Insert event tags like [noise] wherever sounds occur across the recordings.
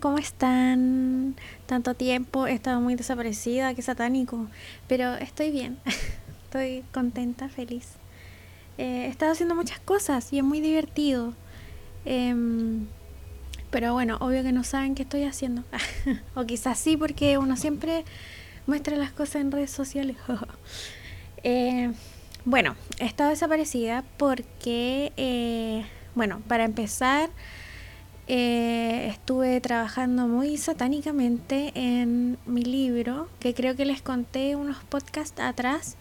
¿cómo están? Tanto tiempo, he estado muy desaparecida, qué satánico, pero estoy bien, [laughs] estoy contenta, feliz. Eh, he estado haciendo muchas cosas y es muy divertido. Em, pero bueno, obvio que no saben qué estoy haciendo. [laughs] o quizás sí, porque uno siempre muestra las cosas en redes sociales. [laughs] Eh, bueno, he estado desaparecida porque, eh, bueno, para empezar, eh, estuve trabajando muy satánicamente en mi libro, que creo que les conté unos podcasts atrás.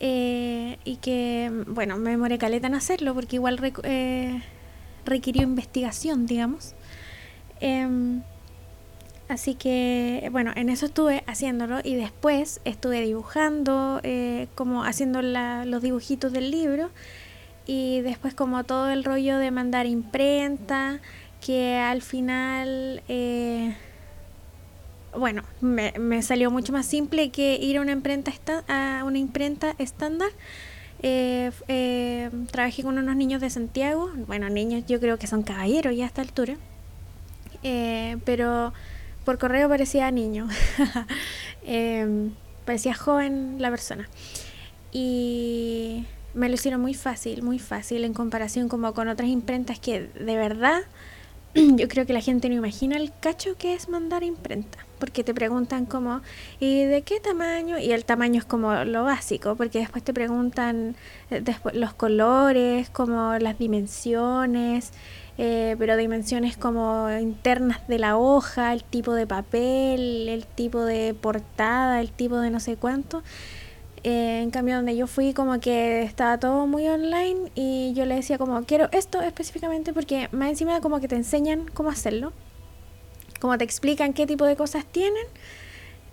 Eh, y que, bueno, me demoré caleta en hacerlo porque igual eh, requirió investigación, digamos. Em, así que, bueno, en eso estuve haciéndolo y después estuve dibujando, como haciendo los dibujitos del libro y después como todo el rollo de mandar imprenta que al final, eh, bueno, me, me, salió mucho más simple que ir a una imprenta, a una imprenta estándar. Eh, eh, trabajé con unos niños de Santiago, bueno, niños yo creo que son caballeros ya a esta altura, pero por correo parecía niño, [laughs] parecía joven la persona. Y me lo hicieron muy fácil, muy fácil en comparación como con otras imprentas que de verdad [clears throat] yo creo que la gente no imagina el cacho que es mandar imprenta, porque te preguntan como, ¿y de qué tamaño? Y el tamaño es como lo básico, porque después te preguntan eh, después, los colores, como las dimensiones, eh, pero dimensiones como internas de la hoja, el tipo de papel, el tipo de portada, el tipo de no sé cuánto. Eh, en cambio, donde yo fui, como que estaba todo muy online y yo le decía como, quiero esto específicamente porque más encima como que te enseñan cómo hacerlo, como te explican qué tipo de cosas tienen,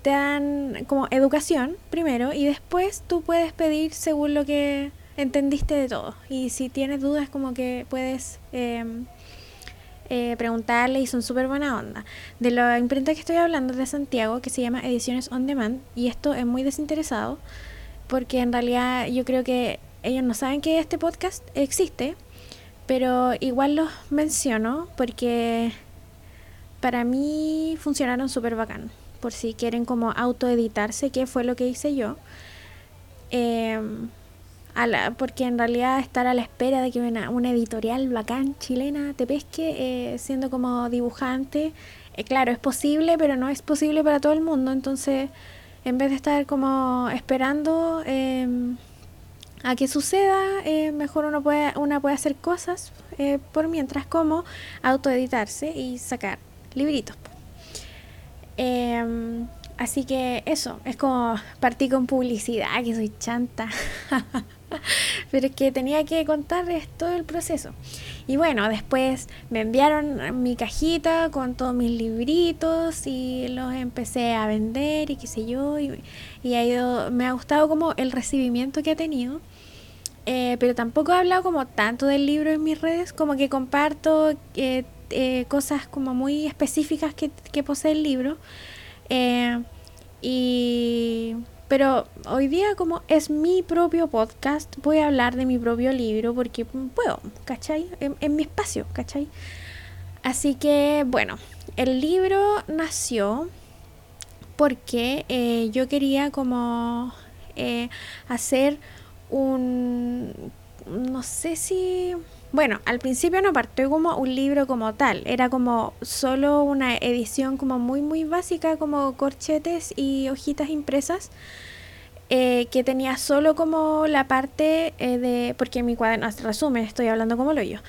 te dan como educación primero y después tú puedes pedir según lo que entendiste de todo. Y si tienes dudas, como que puedes... Em, eh, preguntarle y son súper buena onda. De la imprenta que estoy hablando de Santiago, que se llama Ediciones On Demand, y esto es muy desinteresado, porque en realidad yo creo que ellos no saben que este podcast existe, pero igual los menciono porque para mí funcionaron súper bacán. Por si quieren como autoeditarse, que fue lo que hice yo. Em, porque en realidad estar a la espera de que una, una editorial bacán chilena te pesque eh, siendo como dibujante, eh, claro, es posible, pero no es posible para todo el mundo. Entonces en vez de estar como esperando em, a que suceda, eh, mejor uno puede, una puede hacer cosas eh, por mientras como autoeditarse y sacar libritos. Em, así que eso, es como partí con publicidad, que soy chanta. [laughs] Pero es que tenía que contarles todo el proceso. Y bueno, después me enviaron mi cajita con todos mis libritos y los empecé a vender y qué sé yo. Y, ha ido, me ha gustado como el recibimiento que ha tenido. Eh, pero tampoco he hablado como tanto del libro en mis redes, como que comparto eh, eh, cosas como muy específicas que, que posee el libro. y pero hoy día como es mi propio podcast, voy a hablar de mi propio libro porque puedo, ¿cachai? En, mi espacio, ¿cachai? Así que bueno, el libro nació porque eh, yo quería como eh, hacer un, no sé si bueno, al principio no partió como un libro como tal, era como solo una edición como muy muy básica, como corchetes y hojitas impresas, eh, que tenía solo como la parte eh, de, porque mi cuaderno, resumen, estoy hablando como lo yo.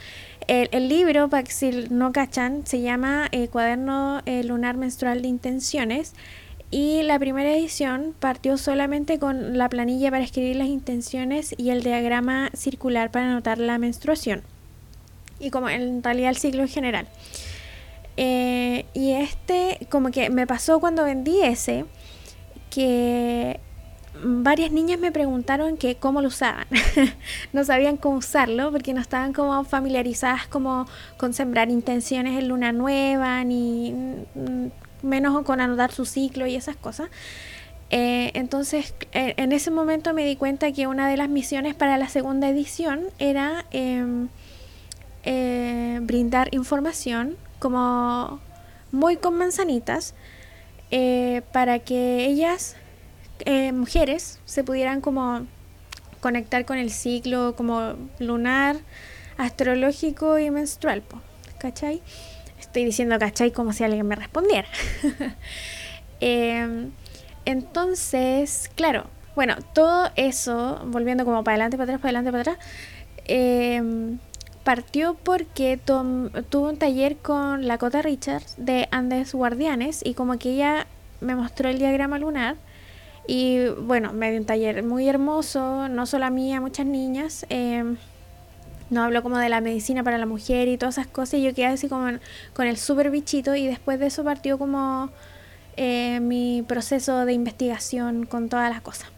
El, libro, para que si no cachan, se llama eh, Cuaderno Lunar Menstrual de Intenciones. Y la primera edición partió solamente con la planilla para escribir las intenciones y el diagrama circular para anotar la menstruación y como en realidad el ciclo en general. Eh, y este, como que me pasó cuando vendí ese, que varias niñas me preguntaron que cómo lo usaban. [laughs] no sabían cómo usarlo porque no estaban como familiarizadas como con sembrar intenciones en luna nueva, ni menos con anotar su ciclo y esas cosas. Eh, entonces, eh, en ese momento me di cuenta que una de las misiones para la segunda edición era em, eh, brindar información como muy con manzanitas eh, para que ellas, eh, mujeres, se pudieran como conectar con el ciclo como lunar, astrológico y menstrual, ¿cachai? Estoy diciendo cachai como si alguien me respondiera. [laughs] Em, entonces, claro, bueno, todo eso, volviendo como para adelante, para atrás, para adelante, para atrás, em, partió porque tuve un taller con la Cota Richards de Andes Guardianes y como que ella me mostró el diagrama lunar y bueno, me dio un taller muy hermoso, no solo a mí, a muchas niñas. Eh, nos habló como de la medicina para la mujer y todas esas cosas y yo quedé así como con el super bichito y después de eso partió como eh, mi proceso de investigación con todas las cosas.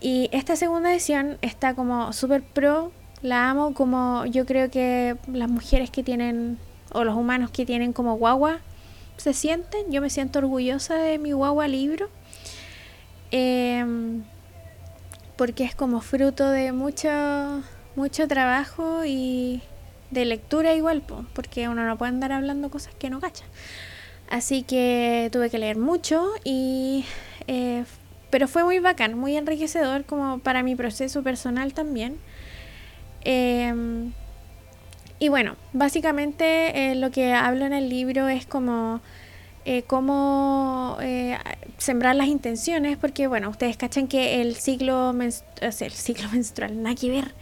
Y esta segunda edición está como súper pro la amo como yo creo que las mujeres que tienen, o los humanos que tienen como guagua, se sienten. Yo me siento orgullosa de mi guagua libro. Em, porque es como fruto de mucho, mucho trabajo y de lectura igual, porque uno no puede andar hablando cosas que no cacha. Así que tuve que leer mucho y... Eh, pero fue muy bacán, muy enriquecedor como para mi proceso personal también. Em, y bueno, básicamente eh, lo que hablo en el libro es como eh, eh, sembrar las intenciones, porque bueno, ustedes cachan que el ciclo, el ciclo [laughs] menstrual, nada que ver,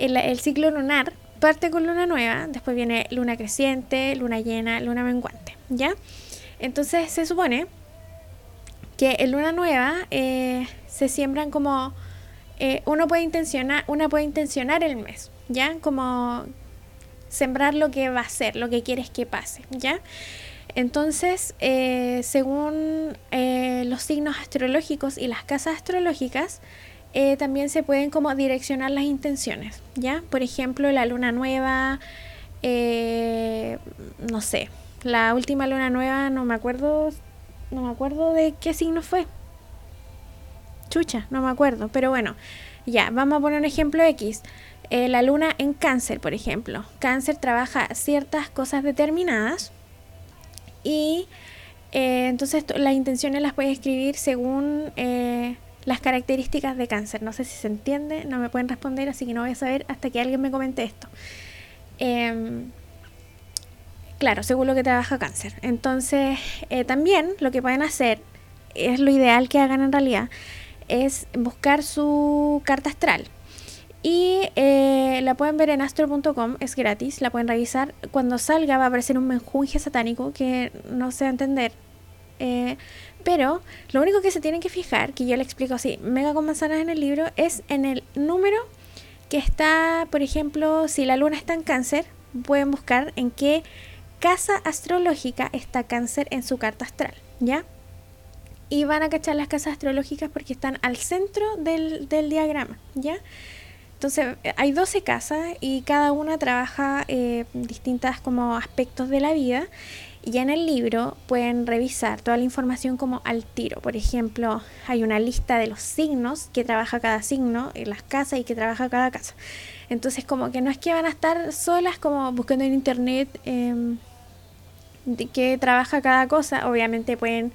el, el ciclo lunar parte con luna nueva, después viene luna creciente, luna llena, luna menguante, ¿ya? Entonces se supone que en luna nueva se siembran como eh, uno puede intencionar, una puede intencionar el mes, ¿ya? Como sembrar lo que va a ser, lo que quieres que pase, ¿ya? Entonces, eh, según eh, los signos astrológicos y las casas astrológicas, también se pueden como direccionar las intenciones, ¿ya? Por ejemplo, la luna nueva, no sé, la última luna nueva, no me acuerdo, no me acuerdo de qué signo fue, No me acuerdo, pero bueno, ya, vamos a poner un ejemplo X. Eh, la luna en cáncer, por ejemplo. Cáncer trabaja ciertas cosas determinadas y eh, entonces las intenciones las puedes escribir según eh, las características de cáncer. No sé si se entiende, no me pueden responder, así que no voy a saber hasta que alguien me comente esto. Em, claro, según lo que trabaja cáncer. Entonces, también lo que pueden hacer es lo ideal que hagan en realidad es buscar su carta astral. Y eh, la pueden ver en astro.com, es gratis, la pueden revisar. Cuando salga va a aparecer un menjunje satánico que no sé entender. Eh, pero lo único que se tienen que fijar, que yo le explico así, mega con manzanas en el libro, es en el número que está, por ejemplo, si la luna está en cáncer, pueden buscar en qué casa astrológica está cáncer en su carta astral, ¿ya? Y van a cachar las casas astrológicas porque están al centro del, diagrama, ¿ya? Entonces hay 12 casas y cada una trabaja eh, distintas como aspectos de la vida y en el libro pueden revisar toda la información como al tiro. Por ejemplo, hay una lista de los signos que trabaja cada signo en las casas y que trabaja cada casa. Entonces como que no es que van a estar solas como buscando en internet em, de qué trabaja cada cosa. Obviamente pueden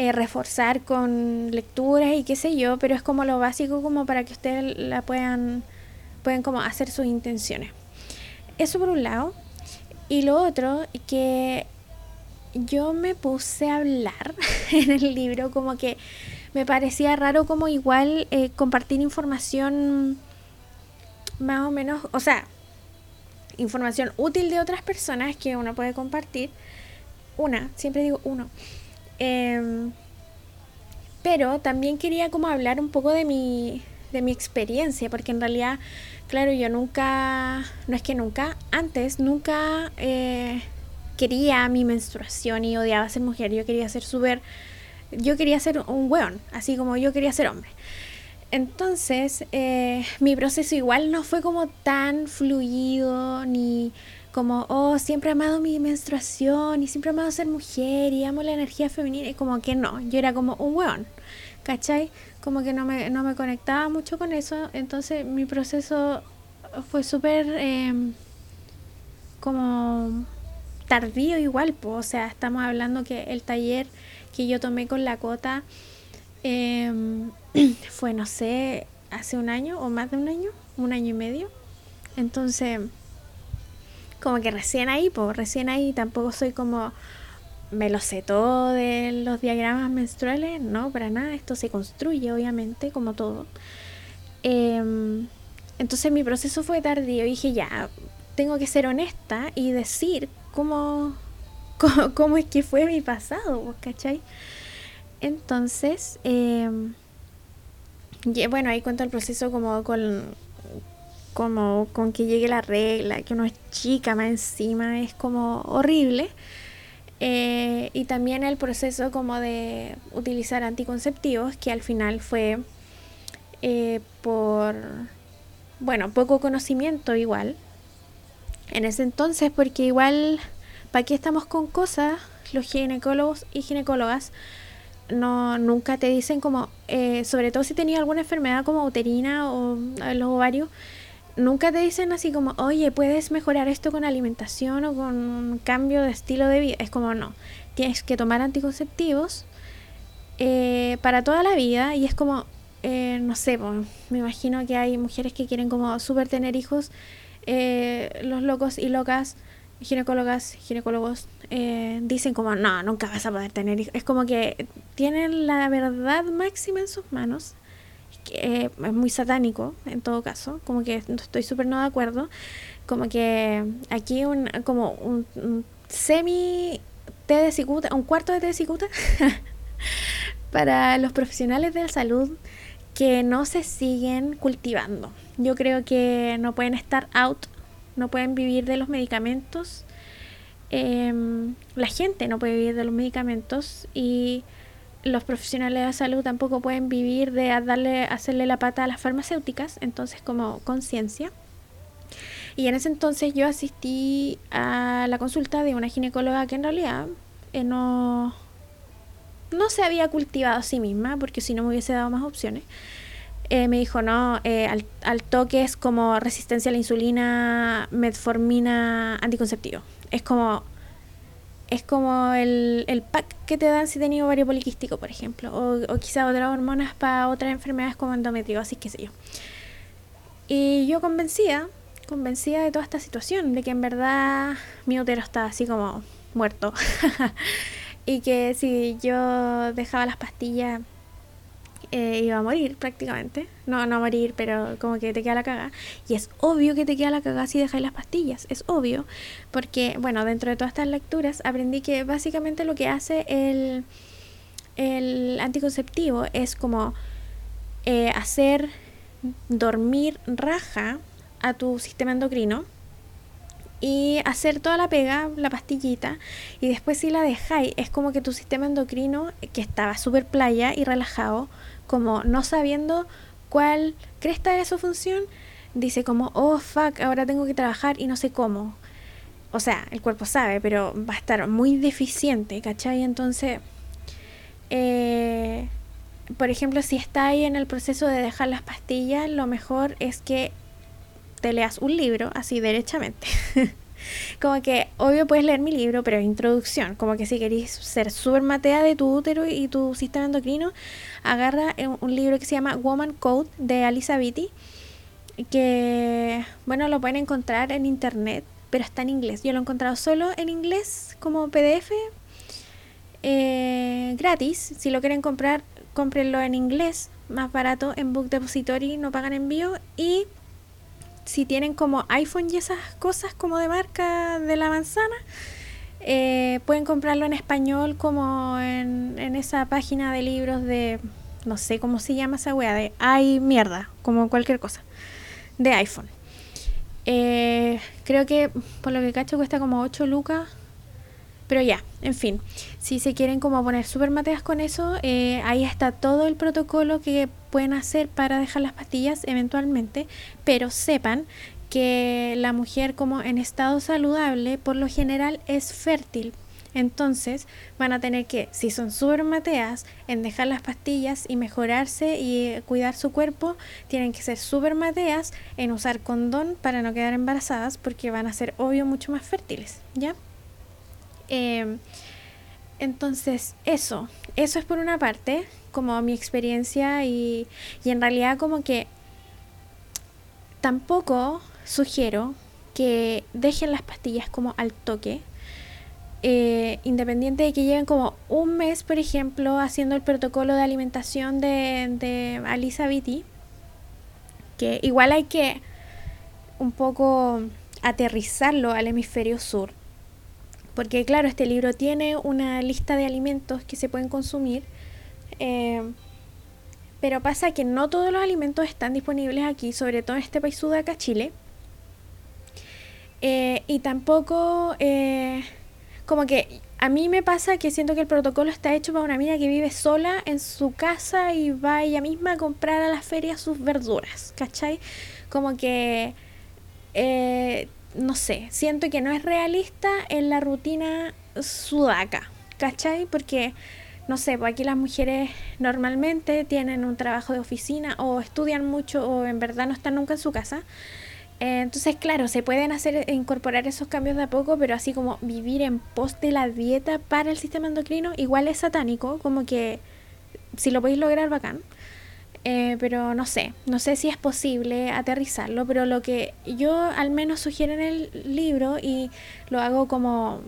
eh, reforzar con lecturas y qué sé yo, pero es como lo básico como para que ustedes la puedan, pueden como hacer sus intenciones. Eso por un lado. Y lo otro, que yo me puse a hablar [laughs] en el libro, como que me parecía raro como igual eh, compartir información más o menos, o sea, información útil de otras personas que uno puede compartir. Una, siempre digo uno. Em, pero también quería como hablar un poco de mi, de mi experiencia, porque en realidad, claro, yo nunca, no es que nunca, antes nunca eh, quería mi menstruación y odiaba ser mujer, yo quería ser súper, yo quería ser un weón, así como yo quería ser hombre. Entonces, eh, mi proceso igual no fue como tan fluido ni como, oh, siempre he amado mi menstruación y siempre he amado ser mujer y amo la energía femenina. Y como que no, yo era como un weón, ¿cachai? Como que no me, no me conectaba mucho con eso. Entonces mi proceso fue súper em, como tardío igual, pues, o sea, estamos hablando que el taller que yo tomé con la cota em, [clears throat] fue, no sé, hace un año o más de un año, un año y medio. Entonces, como que recién ahí, pues recién ahí tampoco soy como me lo sé todo de los diagramas menstruales, no, para nada, esto se construye obviamente como todo. Em, entonces mi proceso fue tardío y dije ya, tengo que ser honesta y decir cómo, [laughs] cómo, es que fue mi pasado, ¿cachai? Entonces, eh, bueno, ahí cuento el proceso como con, como con que llegue la regla, que uno es chica más encima, es como horrible. Eh, y también el proceso como de utilizar anticonceptivos, que al final fue eh, por, bueno, poco conocimiento igual. En ese entonces, porque igual, ¿para qué estamos con cosas? Los ginecólogos y ginecólogas no nunca te dicen como, eh, sobre todo si tenías alguna enfermedad como uterina o los ovarios, nunca te dicen así como, oye, puedes mejorar esto con alimentación o con un cambio de estilo de vida. Es como, no, tienes que tomar anticonceptivos eh, para toda la vida y es como, eh, no sé, me imagino que hay mujeres que quieren como súper tener hijos, eh, los locos y locas, ginecólogas, ginecólogos, dicen como, no, nunca vas a poder tener hijos. Es como que tienen la verdad máxima en sus manos es muy satánico en todo caso, como que estoy súper no de acuerdo, como que aquí un, como un, semi té de cicuta, un cuarto de té de cicuta [laughs] para los profesionales de la salud que no se siguen cultivando. Yo creo que no pueden estar out, no pueden vivir de los medicamentos. Em, la gente no puede vivir de los medicamentos y los profesionales de la salud tampoco pueden vivir de darle, hacerle la pata a las farmacéuticas, entonces como conciencia. Y en ese entonces yo asistí a la consulta de una ginecóloga que en realidad eh, no, no se había cultivado a sí misma, porque si no me hubiese dado más opciones. Eh, me dijo, no, eh, al, al, toque es como resistencia a la insulina, metformina, anticonceptivo. Es como es como el, el, pack que te dan si tenías ovario poliquístico, por ejemplo, o, o quizá otras hormonas para otras enfermedades como endometriosis, qué sé yo. Y yo convencida, convencida de toda esta situación, de que en verdad mi útero está así como muerto. [laughs] y que si yo dejaba las pastillas eh, iba a morir prácticamente. No, no a morir, pero como que te queda la caga. Y es obvio que te queda la caga si dejas las pastillas. Es obvio. Porque, bueno, dentro de todas estas lecturas aprendí que básicamente lo que hace el, el anticonceptivo es como eh, hacer dormir raja a tu sistema endocrino y hacer toda la pega, la pastillita, y después si la dejáis, es como que tu sistema endocrino, que estaba súper playa y relajado, como no sabiendo cuál cresta era su función, dice como, oh fuck, ahora tengo que trabajar y no sé cómo. O sea, el cuerpo sabe, pero va a estar muy deficiente, ¿cachai? Entonces, eh, por ejemplo, si está ahí en el proceso de dejar las pastillas, lo mejor es que te leas un libro así derechamente. [laughs] como que, obvio puedes leer mi libro, pero introducción. Como que si queréis ser súper matea de tu útero y tu sistema endocrino, agarra un libro que se llama Woman Code de Alisa. Que, bueno, lo pueden encontrar en internet, pero está en inglés. Yo lo he encontrado solo en inglés como PDF. Eh, gratis. Si lo quieren comprar, cómprenlo en inglés. Más barato en Book Depository, no pagan envío. Y si tienen como iPhone y esas cosas como de marca de la manzana, eh, pueden comprarlo en español como en, esa página de libros de, no sé cómo se llama esa wea, de ay mierda, como cualquier cosa, de iPhone. Eh, creo que por lo que cacho cuesta como 8 lucas pero ya, en fin, si se quieren como poner súper mateas con eso, eh, ahí está todo el protocolo que pueden hacer para dejar las pastillas eventualmente, pero sepan que la mujer como en estado saludable por lo general es fértil. Entonces van a tener que, si son súper mateas, en dejar las pastillas y mejorarse y cuidar su cuerpo, tienen que ser súper mateas en usar condón para no quedar embarazadas porque van a ser obvio mucho más fértiles, ¿ya? Em, entonces, eso, eso es por una parte, como mi experiencia y, y en realidad como que tampoco sugiero que dejen las pastillas como al toque. Eh, independiente de que lleven como un mes, por ejemplo, haciendo el protocolo de alimentación de, de Alisa Vitti, que igual hay que un poco aterrizarlo al hemisferio sur. Porque claro, este libro tiene una lista de alimentos que se pueden consumir, eh, pero pasa que no todos los alimentos están disponibles aquí, sobre todo en este país acá Chile. Eh, y tampoco, eh, como que a mí me pasa que siento que el protocolo está hecho para una mina que vive sola en su casa y va ella misma a comprar a la feria sus verduras, ¿cachai? Como que, no sé, siento que no es realista en la rutina sudaca, ¿cachai? Porque, no sé, pues aquí las mujeres normalmente tienen un trabajo de oficina o estudian mucho o en verdad no están nunca en su casa. Eh, entonces, claro, se pueden hacer e incorporar esos cambios de a poco, pero así como vivir en pos de la dieta para el sistema endocrino, igual es satánico, como que si lo podéis lograr, bacán. Eh, pero no sé, no sé si es posible aterrizarlo, pero lo que yo al menos sugiero en el libro y lo hago como,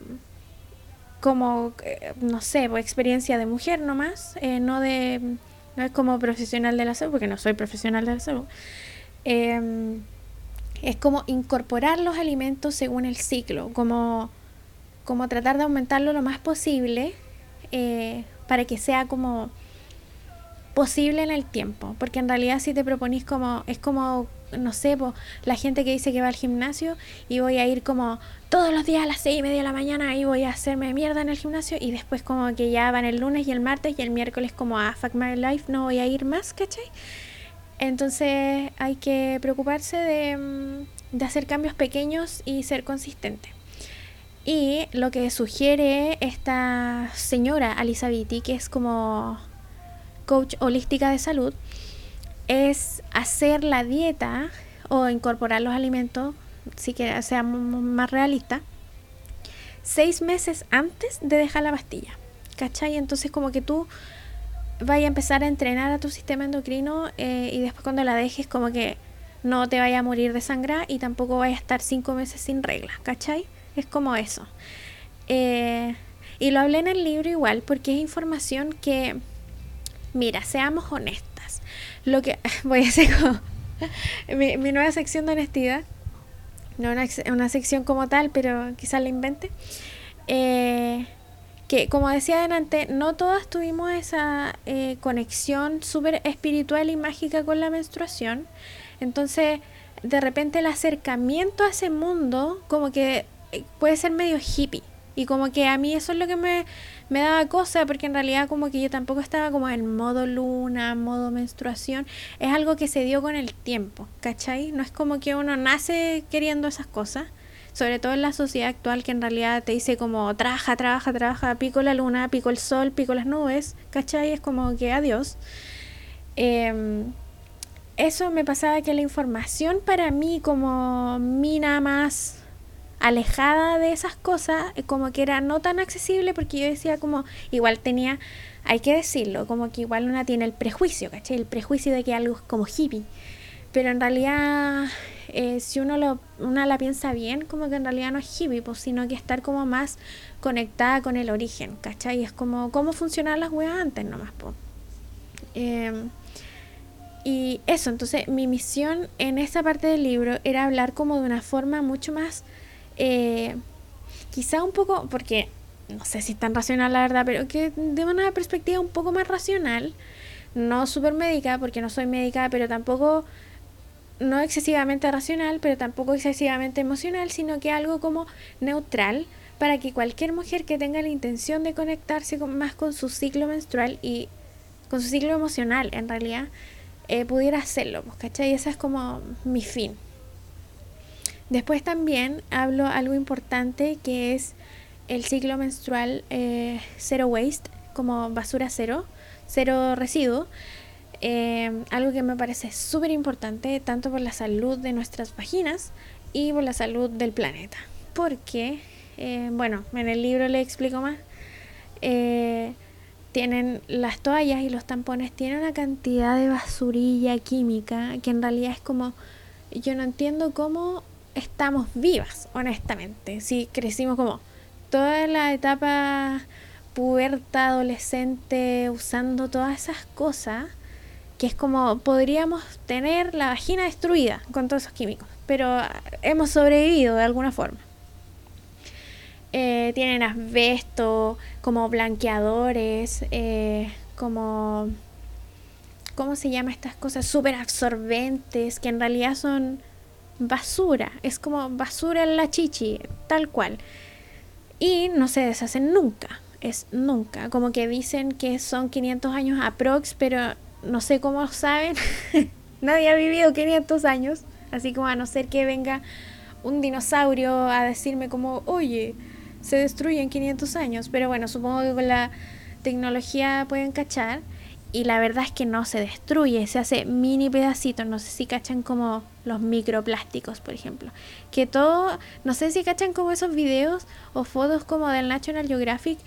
como eh, no sé, por experiencia de mujer nomás, no de, no es como profesional de la salud, porque no soy profesional de la salud. Em, es como incorporar los alimentos según el ciclo, como, como tratar de aumentarlo lo más posible eh, para que sea como posible en el tiempo. Porque en realidad si te proponís como, es como, no sé, la gente que dice que va al gimnasio y voy a ir como todos los días a las seis y media de la mañana y voy a hacerme mierda en el gimnasio y después como que ya van el lunes y el martes y el miércoles como a Fuck My Life no voy a ir más, ¿cachai? Entonces hay que preocuparse mm, de, hacer cambios pequeños y ser consistente. Y lo que sugiere esta señora Alisa que es como coach holística de salud, es hacer la dieta o incorporar los alimentos, si que sea más realista, seis meses antes de dejar la pastilla. ¿Cachai? Entonces como que tú vaya a empezar a entrenar a tu sistema endocrino eh, y después cuando la dejes como que no te vaya a morir de sangre y tampoco vaya a estar cinco meses sin reglas, ¿cachai? Es como eso. Eh, y lo hablé en el libro igual porque es información que, mira, seamos honestas. Lo que [laughs] voy a hacer [laughs] mi, nueva sección de honestidad, no una, una sección como tal, pero quizás la invente. Eh, que como decía adelante, no todas tuvimos esa eh, conexión súper espiritual y mágica con la menstruación. Entonces, de repente el acercamiento a ese mundo como que eh, puede ser medio hippie. Y como que a mí eso es lo que me, me daba cosa, porque en realidad como que yo tampoco estaba como en modo luna, modo menstruación. Es algo que se dio con el tiempo, ¿cachai? No es como que uno nace queriendo esas cosas sobre todo en la sociedad actual que en realidad te dice como trabaja, trabaja, trabaja, pico la luna, pico el sol, pico las nubes, ¿cachai? Es como que adiós. Em, eso me pasaba que la información para mí como mina más alejada de esas cosas, eh, como que era no tan accesible porque yo decía como, igual tenía, hay que decirlo, como que igual una tiene el prejuicio, ¿cachai? El prejuicio de que algo es como hippie. Pero en realidad eh, si uno, lo, una la piensa bien, como que en realidad no es hippie, pues, sino que estar como más conectada con el origen, ¿cachai? Es como cómo funcionaban las weas antes nomás, pues. y eso, entonces mi misión en esta parte del libro era hablar como de una forma mucho más, eh, quizá un poco, porque no sé si es tan racional la verdad, pero que de una perspectiva un poco más racional, no súper médica, porque no soy médica, pero tampoco no excesivamente racional, pero tampoco excesivamente emocional, sino que algo como neutral para que cualquier mujer que tenga la intención de conectarse más con su ciclo menstrual y con su ciclo emocional, en realidad, eh, pudiera hacerlo, pues, ¿cachai? Y ese es como mi fin. Después también hablo algo importante que es el ciclo menstrual eh, cero waste, como basura cero, cero residuo. Em, algo que me parece súper importante, tanto por la salud de nuestras vaginas y por la salud del planeta. Porque eh, bueno, en el libro le explico más, eh, tienen las toallas y los tampones tienen una cantidad de basurilla química que en realidad es como, yo no entiendo cómo estamos vivas, honestamente. Si crecimos como toda la etapa puberta, adolescente, usando todas esas cosas, que es como podríamos tener la vagina destruida con todos esos químicos, pero hemos sobrevivido de alguna forma. Eh, tienen asbesto, como blanqueadores, eh, como... ¿Cómo se llama estas cosas? Súper absorbentes, que en realidad son basura. Es como basura en la chichi, tal cual. Y no se deshacen nunca. Es nunca. Como que dicen que son 500 años aprox, pero no sé cómo saben. [laughs] Nadie ha vivido 500 años. Así como a no ser que venga un dinosaurio a decirme como, oye, se destruye en 500 años. Pero bueno, supongo que con la tecnología pueden cachar. Y la verdad es que no se destruye, se hace mini pedacitos. No sé si cachan como los microplásticos, por ejemplo. Que todo, no sé si cachan como esos videos o fotos como del National Geographic,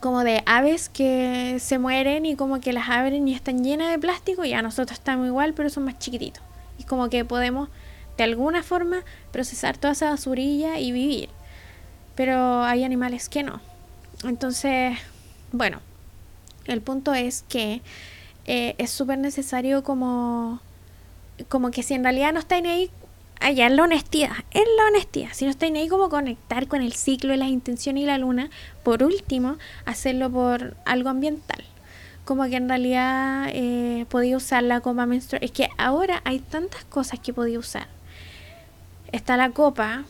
como de aves que se mueren y como que las abren y están llenas de plástico. Y a nosotros estamos igual, pero son más chiquititos. Y como que podemos de alguna forma procesar toda esa basurilla y vivir pero hay animales que no. Entonces, bueno, el punto es que eh, es súper necesario como, como que si en realidad no estáis ahí, allá en la honestidad, en la honestidad, si no estáis ahí como conectar con el ciclo de las intenciones y la luna, por último, hacerlo por algo ambiental. Como que en realidad eh, podía usar la copa menstrual. Es que ahora hay tantas cosas que podía usar. Está la copa,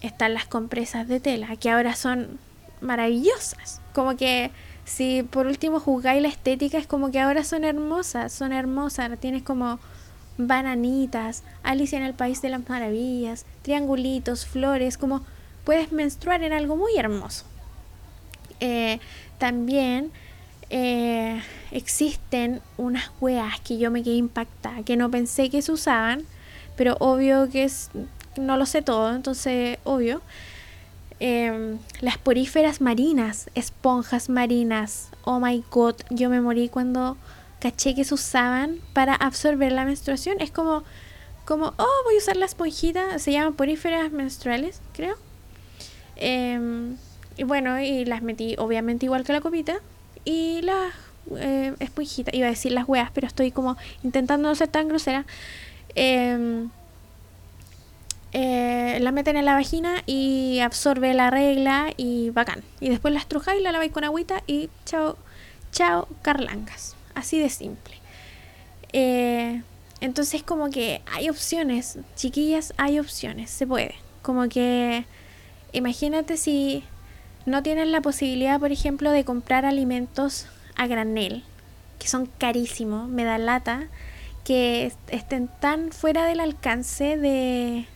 están las compresas de tela, que ahora son maravillosas. Como que si por último juzgáis la estética, es como que ahora son hermosas, son hermosas. Tienes como bananitas, Alicia en el País de las Maravillas, triangulitos, flores, como puedes menstruar en algo muy hermoso. Eh, también eh, existen unas weas que yo me quedé impactada, que no pensé que se usaban, pero obvio que es no lo sé todo, entonces obvio. Em, las poríferas marinas, esponjas marinas. Oh my god, yo me morí cuando caché que se usaban para absorber la menstruación. Es como, como, oh, voy a usar la esponjita. Se llaman poríferas menstruales, creo. Em, y bueno, y las metí obviamente igual que la copita. Y las eh, esponjitas, iba a decir las weas, pero estoy como intentando no ser tan grosera. Eh, eh, la meten en la vagina y absorbe la regla y bacán. Y después la estrujáis, la laváis con agüita y chao, chao, carlangas. Así de simple. Eh, entonces como que hay opciones, chiquillas, hay opciones, se puede. Como que imagínate si no tienen la posibilidad, por ejemplo, de comprar alimentos a granel, que son carísimos, me da lata, que estén tan fuera del alcance de,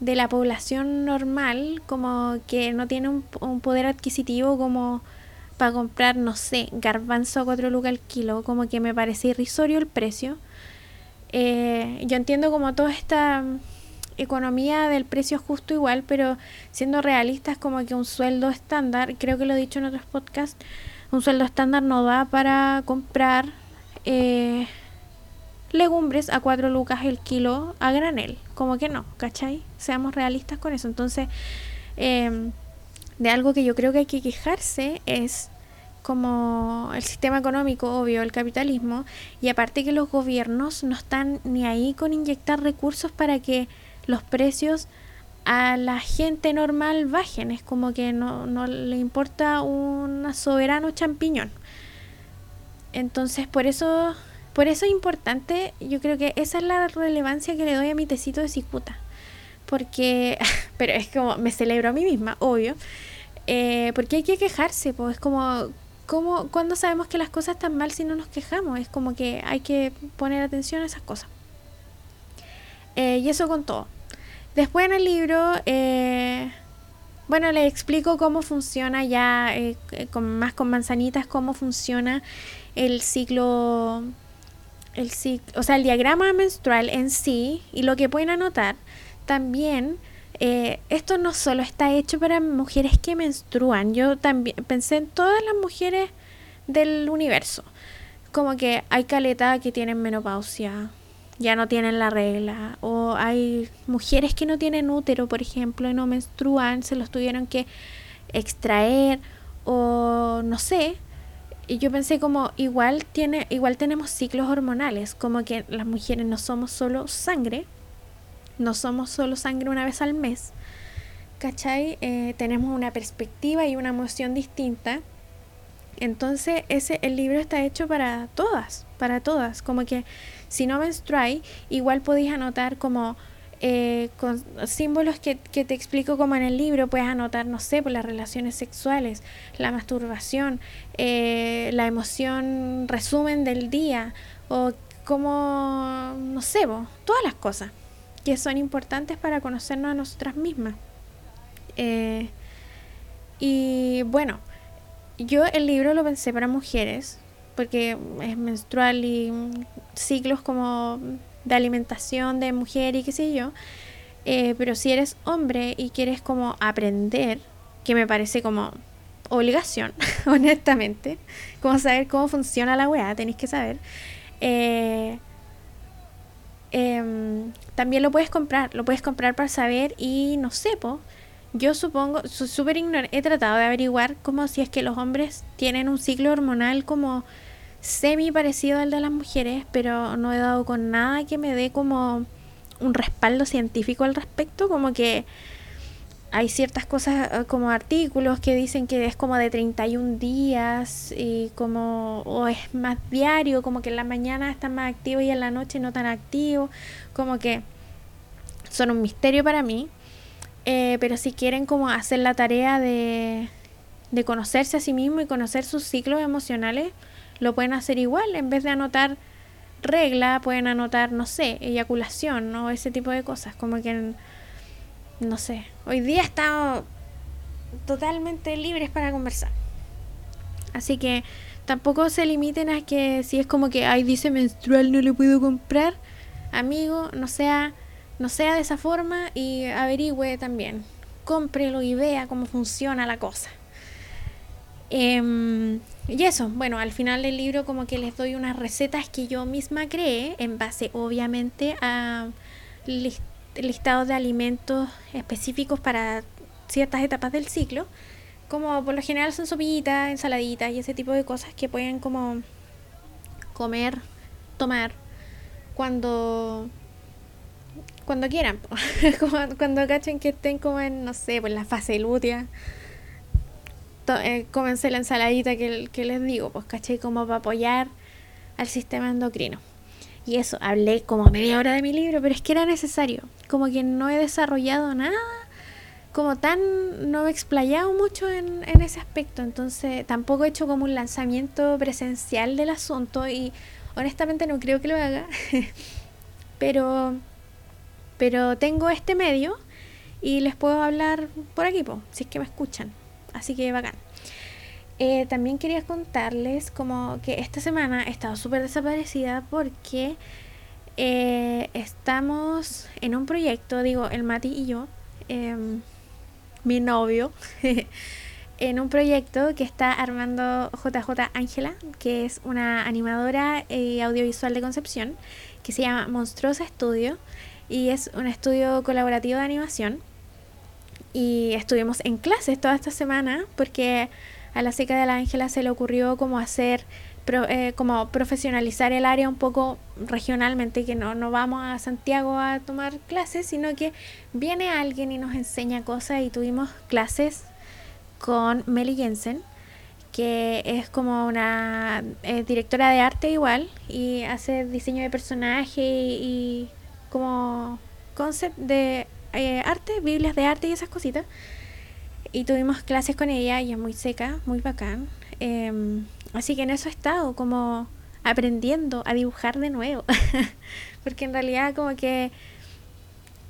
de la población normal, como que no tiene un, poder adquisitivo como para comprar, no sé, garbanzo a 4 lucas al kilo, como que me parece irrisorio el precio. Eh, yo entiendo como toda esta economía del precio justo igual, pero siendo realistas como que un sueldo estándar, creo que lo he dicho en otros podcasts, un sueldo estándar no da para comprar eh, legumbres a 4 lucas el kilo a granel. Como que no, ¿cachai? Seamos realistas con eso. Entonces, em, de algo que yo creo que hay que quejarse es como el sistema económico, obvio, el capitalismo, y aparte que los gobiernos no están ni ahí con inyectar recursos para que los precios a la gente normal bajen, es como que no, no le importa un soberano champiñón. Entonces, por eso por eso es importante, yo creo que esa es la relevancia que le doy a mi tecito de cicuta. Porque, [laughs] pero es como, me celebro a mí misma, obvio. Eh, porque hay que quejarse, pues es como, como, cuando sabemos que las cosas están mal si no nos quejamos? Es como que hay que poner atención a esas cosas. Eh, y eso con todo. Después en el libro, eh, bueno, le explico cómo funciona ya, con, más con manzanitas, cómo funciona el ciclo el o sea, el diagrama menstrual en sí y lo que pueden anotar, también eh, esto no solo está hecho para mujeres que menstruan, yo también pensé en todas las mujeres del universo. Como que hay caleta que tienen menopausia, ya no tienen la regla, o hay mujeres que no tienen útero, por ejemplo, y no menstruan, se los tuvieron que extraer, o no sé. Y yo pensé como igual tiene, igual tenemos ciclos hormonales, como que las mujeres no somos solo sangre, no somos solo sangre una vez al mes, ¿cachai? Eh, tenemos una perspectiva y una emoción distinta. Entonces, ese, el libro está hecho para todas, para todas. Como que si no menstruáis, igual podéis anotar como eh, con símbolos que, que, te explico como en el libro, puedes anotar, no sé, por las relaciones sexuales, la masturbación, eh, la emoción resumen del día, o como, no sé, todas las cosas que son importantes para conocernos a nosotras mismas. Eh, y bueno, yo el libro lo pensé para mujeres, porque es menstrual y ciclos como de alimentación de mujer y qué sé yo. Eh, pero si eres hombre y quieres como aprender, que me parece como obligación, [laughs] honestamente, como saber cómo funciona la weá, tenéis que saber. Eh, Em, también lo puedes comprar, lo puedes comprar para saber y no sé, yo supongo, súper ignorante, he tratado de averiguar como si es que los hombres tienen un ciclo hormonal como semi parecido al de las mujeres, pero no he dado con nada que me dé como un respaldo científico al respecto, como que hay ciertas cosas eh, como artículos que dicen que es como de 31 días y como o es más diario, como que en la mañana están más activos y en la noche no tan activos, como que son un misterio para mí. Eh, pero si quieren como hacer la tarea de, de conocerse a sí mismo y conocer sus ciclos emocionales, lo pueden hacer igual, en vez de anotar regla, pueden anotar, no sé, eyaculación o ese tipo de cosas, como que no sé, hoy día estado totalmente libres para conversar. Así que tampoco se limiten a que si es como que, ay, dice menstrual, no le puedo comprar. Amigo, no sea, no sea de esa forma y averigüe también. Cómprelo y vea cómo funciona la cosa. Em, y eso, bueno, al final del libro como que les doy unas recetas que yo misma creé en base obviamente a listados de alimentos específicos para ciertas etapas del ciclo, como por lo general son sopitas, ensaladitas y ese tipo de cosas que pueden como comer, tomar cuando cuando quieran, [laughs] cuando cachen que estén como en, no sé, por la fase lútea, eh, cómense la ensaladita que, que les digo, pues caché como para apoyar al sistema endocrino. Y eso, hablé como media hora de mi libro, pero es que era necesario. Como que no he desarrollado nada, como tan, no he explayado mucho en, en ese aspecto. Entonces tampoco he hecho como un lanzamiento presencial del asunto y honestamente no creo que lo haga. [laughs] pero, pero tengo este medio y les puedo hablar por aquí, si es que me escuchan. Así que bacán. Eh, también quería contarles como que esta semana he estado súper desaparecida porque eh, estamos en un proyecto, digo, el Mati y yo, em, mi novio, [laughs] en un proyecto que está armando JJ Ángela, que es una animadora eh, audiovisual de Concepción, que se llama Monstruosa Estudio y es un estudio colaborativo de animación. Y estuvimos en clases toda esta semana porque a la seca de la Ángela se le ocurrió como hacer, eh, como profesionalizar el área un poco regionalmente, que no, no vamos a Santiago a tomar clases, sino que viene alguien y nos enseña cosas. Y tuvimos clases con Meli Jensen que es como una directora de arte igual y hace diseño de personaje y, como concept de eh, Biblias de arte y esas cositas y tuvimos clases con ella, ella es muy seca, muy bacán. Em, así que en eso he estado, como aprendiendo a dibujar de nuevo. [laughs] Porque en realidad como que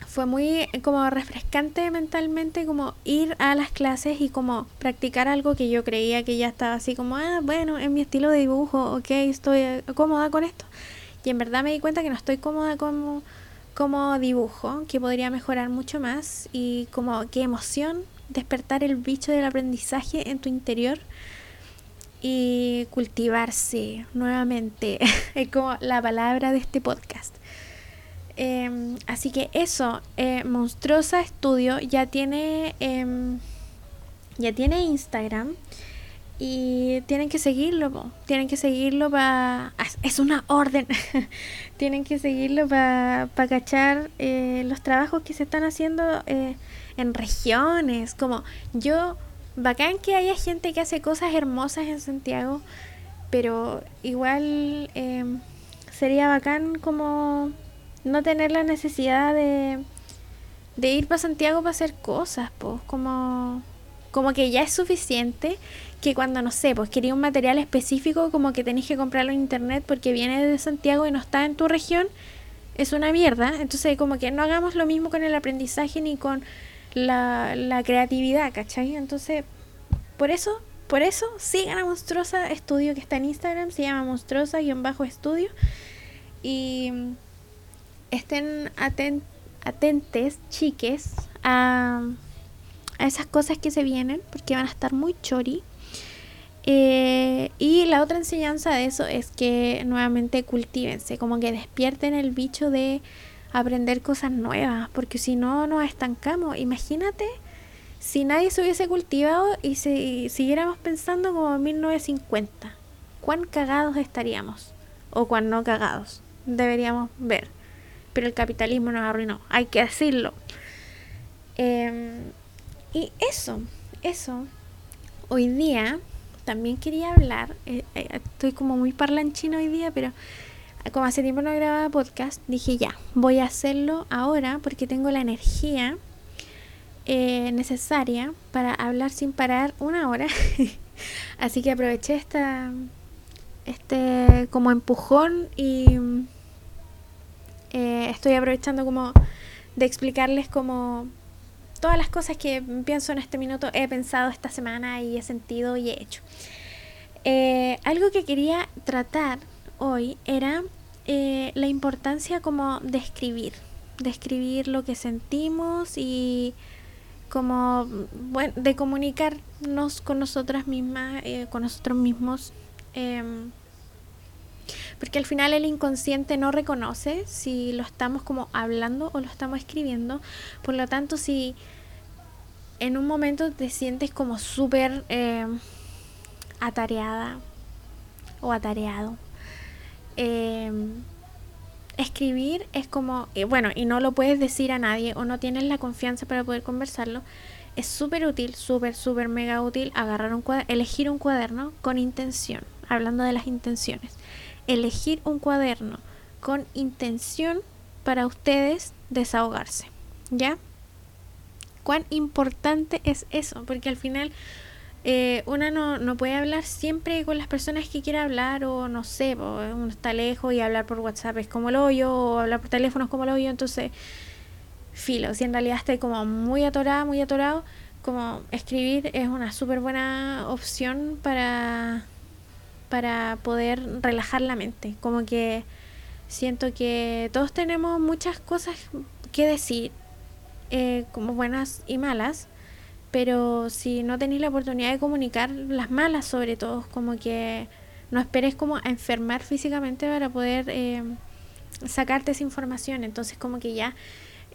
fue muy como refrescante mentalmente como ir a las clases y como practicar algo que yo creía que ya estaba así como, ah, bueno, en mi estilo de dibujo, ok, estoy cómoda con esto. Y en verdad me di cuenta que no estoy cómoda como como dibujo, que podría mejorar mucho más y como qué emoción despertar el bicho del aprendizaje en tu interior y cultivarse nuevamente, [laughs] es como la palabra de este podcast. Em, así que eso, eh, Monstruosa Estudio ya tiene, em, ya tiene Instagram y tienen que seguirlo, tienen que seguirlo para... Es una orden, [laughs] tienen que seguirlo para cachar eh, los trabajos que se están haciendo eh, en regiones, como yo, bacán que haya gente que hace cosas hermosas en Santiago, pero igual em, sería bacán como no tener la necesidad de, de ir para Santiago para hacer cosas, pues, como, como que ya es suficiente que cuando, no sé, pues quería un material específico, como que tenéis que comprarlo en internet porque viene de Santiago y no está en tu región, es una mierda. Entonces, como que no hagamos lo mismo con el aprendizaje ni con la, creatividad, ¿cachai? Entonces, por eso, por eso, sigan a Monstruosa Estudio que está en Instagram, se llama Monstruosa-Estudio. Y estén atentes, chiques, a, a, esas cosas que se vienen, porque van a estar muy chori. Eh, y la otra enseñanza de eso es que nuevamente cultívense, como que despierten el bicho de aprender cosas nuevas, porque si no nos estancamos. Imagínate si nadie se hubiese cultivado y si siguiéramos pensando como en 1950, cuán cagados estaríamos o cuán no cagados deberíamos ver pero el capitalismo nos arruinó, hay que decirlo. Em, y eso, eso, hoy día también quería hablar, eh, eh, estoy como muy parlanchino hoy día, pero como hace tiempo no grababa podcast, dije ya, voy a hacerlo ahora porque tengo la energía eh, necesaria para hablar sin parar una hora. [laughs] Así que aproveché esta, este como empujón y estoy aprovechando como de explicarles como todas las cosas que pienso en este minuto he pensado esta semana y he sentido y he hecho. Eh, algo que quería tratar hoy era eh, la importancia como de escribir, de escribir lo que sentimos y como bueno, de comunicarnos con nosotras mismas, con nosotros mismos. Em, porque al final el inconsciente no reconoce si lo estamos como hablando o lo estamos escribiendo. Por lo tanto, si en un momento te sientes como súper eh, atareada o atareado, eh, escribir es como, bueno, y no lo puedes decir a nadie o no tienes la confianza para poder conversarlo, es súper útil, súper, súper mega útil agarrar un elegir un cuaderno con intención, hablando de las intenciones elegir un cuaderno con intención para ustedes desahogarse. ¿Ya? ¿Cuán importante es eso? Porque al final eh, una no, no, puede hablar siempre con las personas que quiera hablar o no sé, uno está lejos y hablar por WhatsApp es como el hoyo o hablar por teléfono es como el hoyo, entonces filo, si en realidad estoy como muy atorada, muy atorado, como escribir es una súper buena opción para para poder relajar la mente. Como que siento que todos tenemos muchas cosas que decir, eh, como buenas y malas, pero si no tenéis la oportunidad de comunicar las malas sobre todo, como que no esperes como a enfermar físicamente para poder eh, sacarte esa información. Entonces como que ya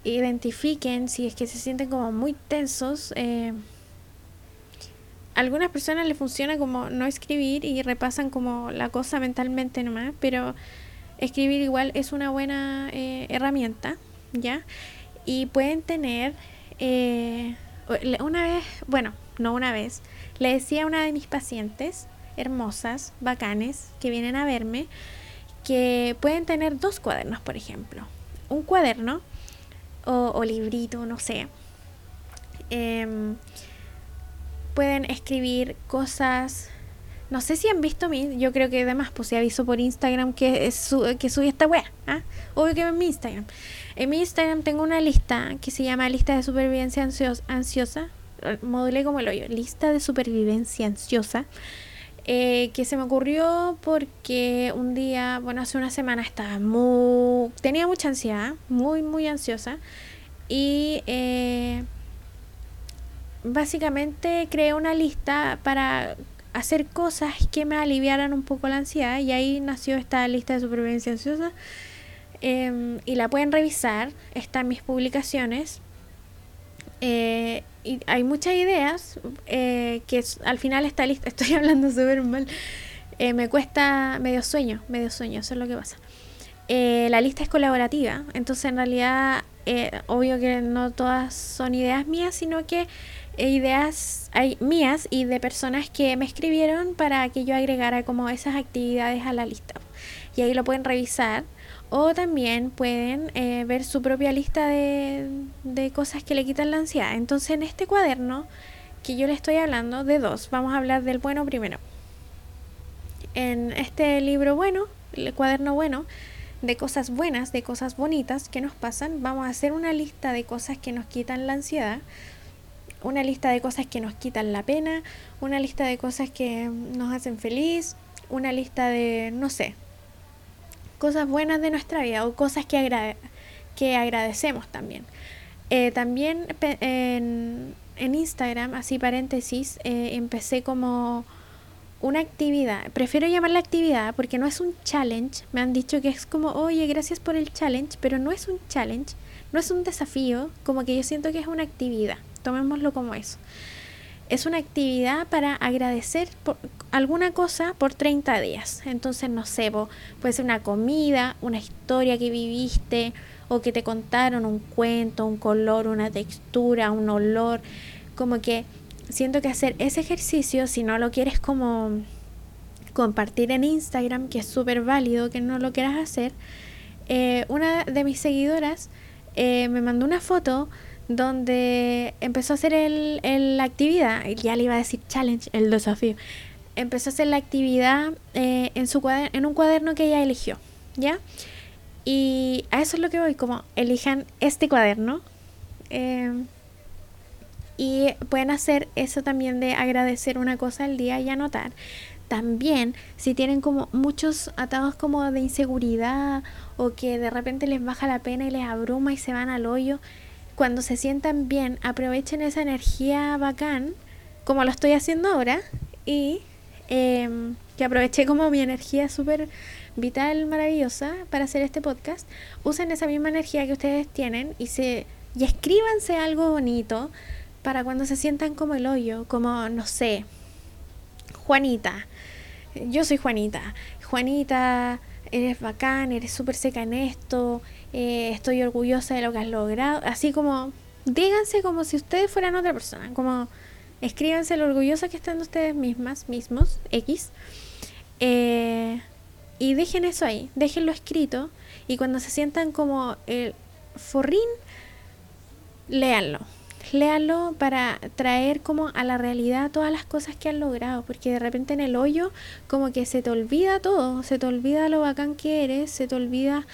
identifiquen si es que se sienten como muy tensos. Eh, algunas personas les funciona como no escribir y repasan como la cosa mentalmente nomás, pero escribir igual es una buena eh, herramienta, ¿ya? Y pueden tener, eh, una vez, bueno, no una vez, le decía a una de mis pacientes, hermosas, bacanes, que vienen a verme, que pueden tener dos cuadernos, por ejemplo. Un cuaderno o, librito, no sé. Eh, pueden escribir cosas. No sé si han visto mi, yo creo que además pues aviso por Instagram que, que subí esta wea, ¿ah? obvio que en mi Instagram. En mi Instagram tengo una lista que se llama lista de supervivencia ansiosa, modulé como el hoyo, lista de supervivencia ansiosa, eh, que se me ocurrió porque un día, bueno, hace una semana estaba muy... tenía mucha ansiedad, muy, muy ansiosa. Y eh, básicamente creé una lista para hacer cosas que me aliviaran un poco la ansiedad y ahí nació esta lista de supervivencia ansiosa em, y la pueden revisar, está en mis publicaciones. Eh, y hay muchas ideas eh, que al final esta lista, [laughs] estoy hablando súper mal, eh, me cuesta medio sueño, medio sueño, eso es lo que pasa. la lista es colaborativa, entonces en realidad, obvio que no todas son ideas mías, sino que ideas hay mías y de personas que me escribieron para que yo agregara como esas actividades a la lista. Y ahí lo pueden revisar. O también pueden eh, ver su propia lista de, de cosas que le quitan la ansiedad. Entonces en este cuaderno que yo le estoy hablando de dos, vamos a hablar del bueno primero. En este libro bueno, el cuaderno bueno, de cosas buenas, de cosas bonitas que nos pasan, vamos a hacer una lista de cosas que nos quitan la ansiedad una lista de cosas que nos quitan la pena, una lista de cosas que nos hacen feliz, una lista de, no sé, cosas buenas de nuestra vida o cosas que, que agradecemos también. Eh, también en, en, Instagram, así paréntesis, eh, empecé como una actividad. Prefiero llamarla actividad porque no es un challenge. Me han dicho que es como, oye, gracias por el challenge, pero no es un challenge, no es un desafío, como que yo siento que es una actividad tomémoslo como eso. Es una actividad para agradecer por alguna cosa por 30 días. Entonces, no sé, puede ser una comida, una historia que viviste o que te contaron, un cuento, un color, una textura, un olor. Como que siento que hacer ese ejercicio, si no lo quieres como compartir en Instagram, que es súper válido que no lo quieras hacer, eh, una de mis seguidoras eh, me mandó una foto donde empezó a hacer el, la actividad, ya le iba a decir challenge, el desafío, empezó a hacer la actividad eh, en, su en un cuaderno que ella eligió, ¿ya? Y a eso es lo que voy, como elijan este cuaderno. Em, y pueden hacer eso también de agradecer una cosa al día y anotar. También, si tienen como muchos atados como de inseguridad o que de repente les baja la pena y les abruma y se van al hoyo, cuando se sientan bien, aprovechen esa energía bacán, como lo estoy haciendo ahora, y em, que aproveché como mi energía súper vital, maravillosa para hacer este podcast, usen esa misma energía que ustedes tienen y, se, y escríbanse algo bonito para cuando se sientan como el hoyo, como, no sé, Juanita, yo soy Juanita, Juanita, eres bacán, eres súper seca en esto, eh, estoy orgullosa de lo que has logrado, así como díganse como si ustedes fueran otra persona, como escríbanse lo orgullosa que están de ustedes mismas, mismos, X, eh, y dejen eso ahí, déjenlo escrito. Y cuando se sientan como el forrín, léanlo. Léanlo para traer como a la realidad todas las cosas que han logrado, porque de repente en el hoyo como que se te olvida todo, se te olvida lo bacán que eres, se te olvida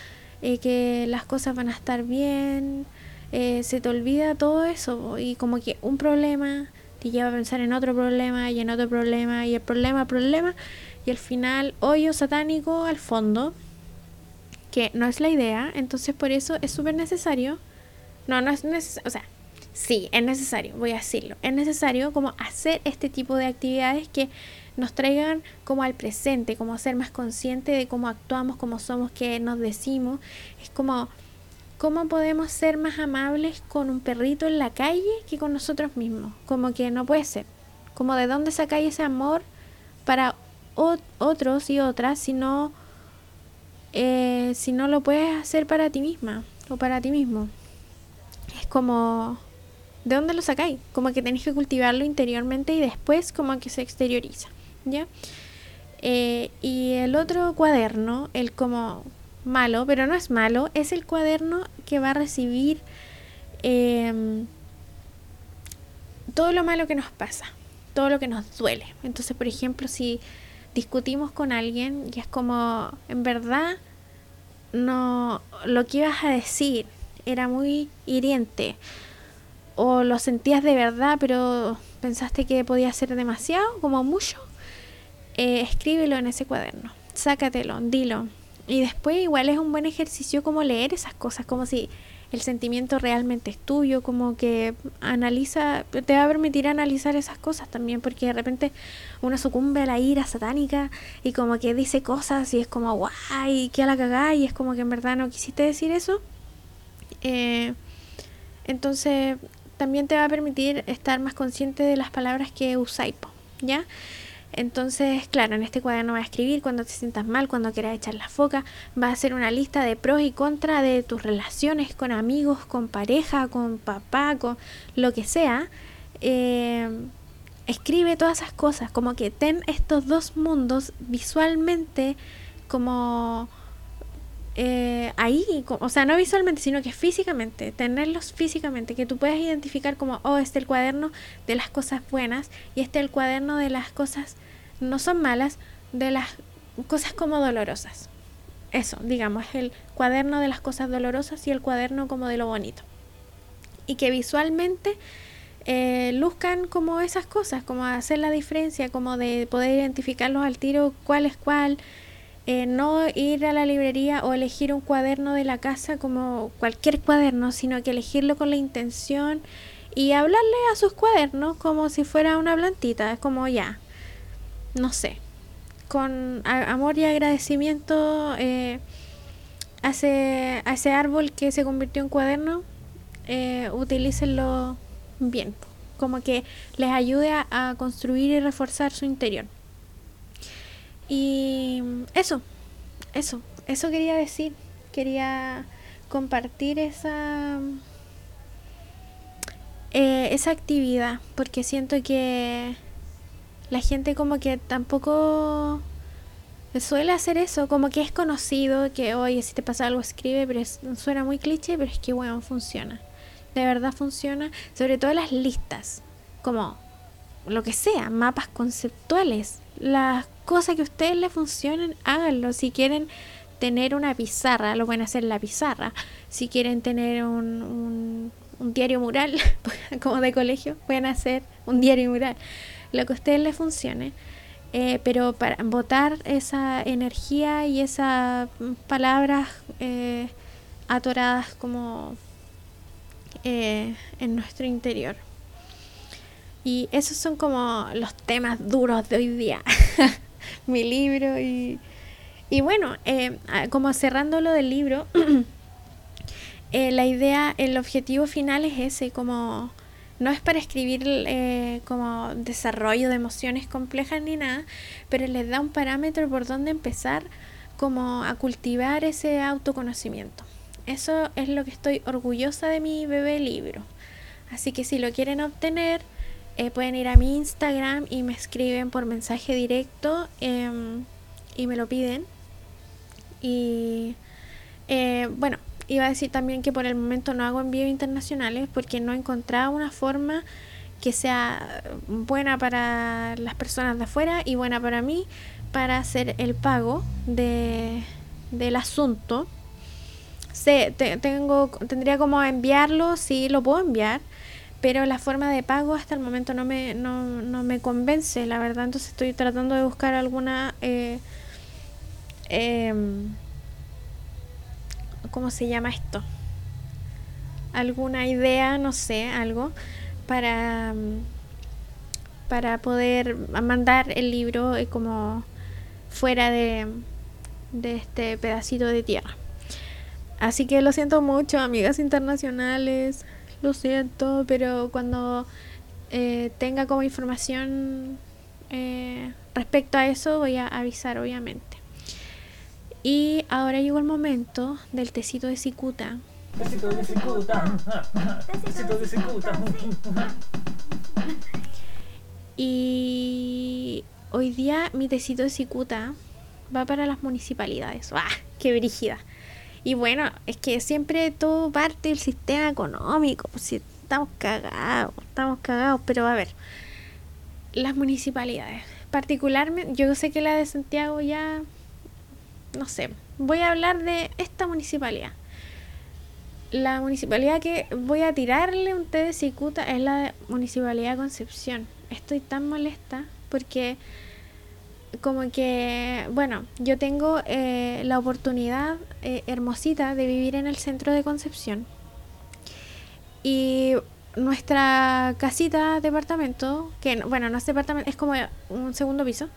eh, que las cosas van a estar bien, eh, se te olvida todo eso y como que un problema te lleva a pensar en otro problema y en otro problema y el problema, problema y al final hoyo satánico al fondo, que no es la idea, entonces por eso es súper necesario, no, no es necesario, o sea, sí, es necesario, voy a decirlo, es necesario como hacer este tipo de actividades que nos traigan como al presente, como ser más consciente de cómo actuamos, cómo somos, qué nos decimos. Es como cómo podemos ser más amables con un perrito en la calle que con nosotros mismos. Como que no puede ser. Como de dónde sacáis ese amor para otros y otras si no, eh, si no lo puedes hacer para ti misma o para ti mismo. Es como ¿de dónde lo sacáis? Como que tenéis que cultivarlo interiormente y después como que se exterioriza. ¿Ya? Eh, y el otro cuaderno, el como malo, pero no es malo, es el cuaderno que va a recibir em, todo lo malo que nos pasa, todo lo que nos duele. Entonces, por ejemplo, si discutimos con alguien y es como, en verdad, no, lo que ibas a decir era muy hiriente o lo sentías de verdad, pero pensaste que podía ser demasiado, como mucho eh, escríbelo en ese cuaderno, sácatelo, dilo. Y después igual es un buen ejercicio como leer esas cosas, como si el sentimiento realmente es tuyo, como que analiza, te va a permitir analizar esas cosas también, porque de repente uno sucumbe a la ira satánica y como que dice cosas y es como guay, que a la cagada y es como que en verdad no quisiste decir eso. Eh, entonces también te va a permitir estar más consciente de las palabras que usáis, ¿ya? Entonces, claro, en este cuaderno va a escribir cuando te sientas mal, cuando quieras echar la foca, va a hacer una lista de pros y contras de tus relaciones con amigos, con pareja, con papá, con lo que sea. Eh, escribe todas esas cosas, como que ten estos dos mundos visualmente como eh, ahí, o sea, no visualmente, sino que físicamente, tenerlos físicamente, que tú puedas identificar como, oh, este es el cuaderno de las cosas buenas y este es el cuaderno de las cosas no son malas, de las cosas como dolorosas. Eso, digamos, el cuaderno de las cosas dolorosas y el cuaderno como de lo bonito. Y que visualmente eh, luzcan como esas cosas, como hacer la diferencia, como de poder identificarlos al tiro, cuál es cuál. Eh, no ir a la librería o elegir un cuaderno de la casa como cualquier cuaderno, sino que elegirlo con la intención y hablarle a sus cuadernos como si fuera una plantita. Es como ya, no sé, con amor y agradecimiento eh, a, ese, árbol que se convirtió en cuaderno, eh, utilícenlo bien, como que les ayude a, construir y reforzar su interior. Y eso, eso, eso quería decir, quería compartir esa... Eh, esa actividad porque siento que la gente como que tampoco suele hacer eso, como que es conocido que oye, si te pasa algo escribe, pero suena muy cliché, pero es que bueno, funciona. De verdad funciona, sobre todo las listas, como lo que sea, mapas conceptuales, las cosas que a ustedes les funcionen, háganlo. Si quieren tener una pizarra, lo pueden hacer en la pizarra. Si quieren tener un, un, un diario mural, [laughs] como de colegio, pueden hacer un diario mural lo que a ustedes les funcione. Eh, pero para botar esa energía y esas palabras eh, atoradas como eh, en nuestro interior. Y esos son como los temas duros de hoy día. [laughs] Mi libro y, y bueno, como cerrando lo del libro, [clears throat] la idea, el objetivo final es ese, como no es para escribir eh, como desarrollo de emociones complejas ni nada, pero les da un parámetro por donde empezar como a cultivar ese autoconocimiento. Eso es lo que estoy orgullosa de mi bebé libro. Así que si lo quieren obtener, eh, pueden ir a mi Instagram y me escriben por mensaje directo em, y me lo piden. Y eh, bueno, iba a decir también que por el momento no hago envíos internacionales porque no he encontrado una forma que sea buena para las personas de afuera y buena para mí para hacer el pago de, del asunto. Sé, tengo, tendría como enviarlo, sí lo puedo enviar, pero la forma de pago hasta el momento no me, no, no me convence, la verdad, entonces estoy tratando de buscar alguna... Eh, em, ¿cómo se llama esto? Alguna idea, no sé, algo para para poder mandar el libro eh, como fuera de, de este pedacito de tierra. Así que lo siento mucho, amigas internacionales, lo siento, pero cuando eh, tenga como información eh, respecto a eso voy a avisar, obviamente. Y ahora llegó el momento del tecito de cicuta. Tecito de cicuta. Tecito de cicuta. Y hoy día mi tecito de cicuta va para las municipalidades. ¡Ah! ¡Qué brígida! Y bueno, es que siempre todo parte del sistema económico. Pues si estamos cagados, estamos cagados. Pero a ver, las municipalidades. Particularmente, yo sé que la de Santiago ya no sé, voy a hablar de esta municipalidad. La municipalidad que voy a tirarle un té de cicuta es la Municipalidad de Concepción. Estoy tan molesta porque como que, bueno, yo tengo eh, la oportunidad eh, hermosita de vivir en el centro de Concepción. Y nuestra casita, departamento, que bueno, no es departamento, es como un segundo piso,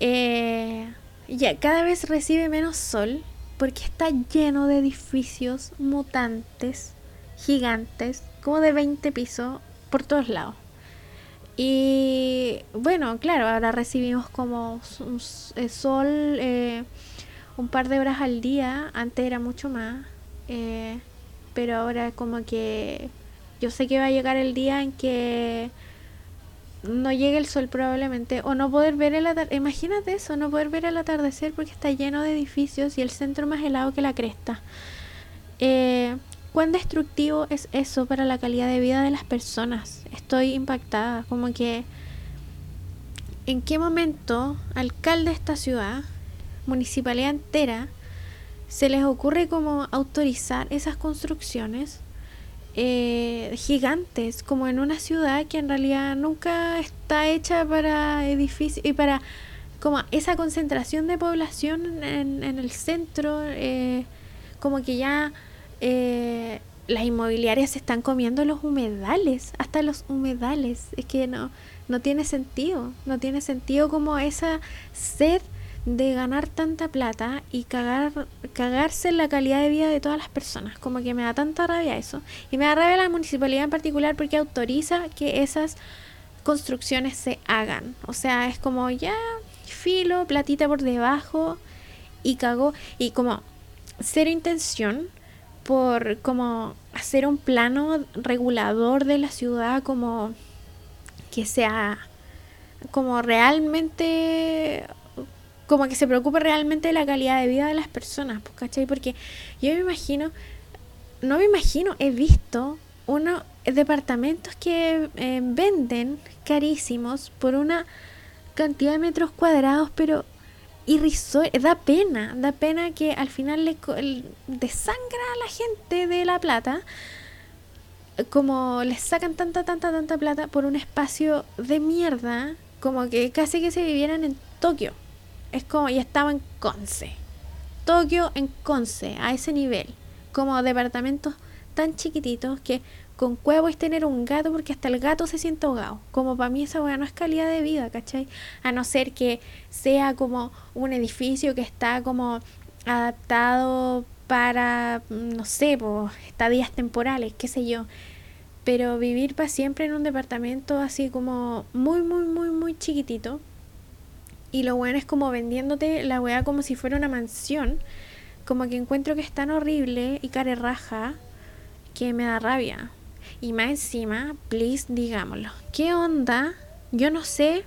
eh, ya cada vez recibe menos sol porque está lleno de edificios mutantes, gigantes, como de 20 pisos por todos lados. Y bueno, claro, ahora recibimos como eh, sol eh, un par de horas al día, antes era mucho más, eh, pero ahora como que yo sé que va a llegar el día en que no llegue el sol probablemente, o no poder ver el atardecer, imagínate eso, no poder ver el atardecer porque está lleno de edificios y el centro más helado que la cresta. Eh, ¿Cuán destructivo es eso para la calidad de vida de las personas? Estoy impactada, como que ¿en qué momento alcalde de esta ciudad, municipalidad entera, se les ocurre como autorizar esas construcciones eh, gigantes, como en una ciudad que en realidad nunca está hecha para edificios y para como esa concentración de población en, el centro, eh, como que ya eh, las inmobiliarias se están comiendo los humedales, hasta los humedales, es que no, no tiene sentido, no tiene sentido como esa sed de ganar tanta plata y cagar, cagarse la calidad de vida de todas las personas. Como que me da tanta rabia eso. Y me da rabia la municipalidad en particular porque autoriza que esas construcciones se hagan. O sea, es como ya filo, platita por debajo y cago. Y como cero intención por como hacer un plano regulador de la ciudad como que sea como realmente como que se preocupe realmente de la calidad de vida de las personas, pues, ¿cachai? Porque yo me imagino, no me imagino, he visto unos departamentos que eh, venden carísimos por una cantidad de metros cuadrados, pero irrisorio, da pena, da pena que al final le, desangra a la gente de la plata, como les sacan tanta, tanta, tanta plata por un espacio de mierda, como que casi que se vivieran en Tokio. Es como, y estaba en Conce. Tokio en Conce, a ese nivel. Como departamentos tan chiquititos que con cuevo es tener un gato porque hasta el gato se siente ahogado. Como para mí esa weá no es calidad de vida, ¿cachai? A no ser que sea como un edificio que está como adaptado para, no sé, pues, estadías temporales, qué sé yo. Pero vivir para siempre en un departamento así como muy, muy, muy, muy chiquitito, y lo bueno es como vendiéndote la weá como si fuera una mansión. Como que encuentro que es tan horrible y raja que me da rabia. Y más encima, please, digámoslo. ¿Qué onda? Yo no sé.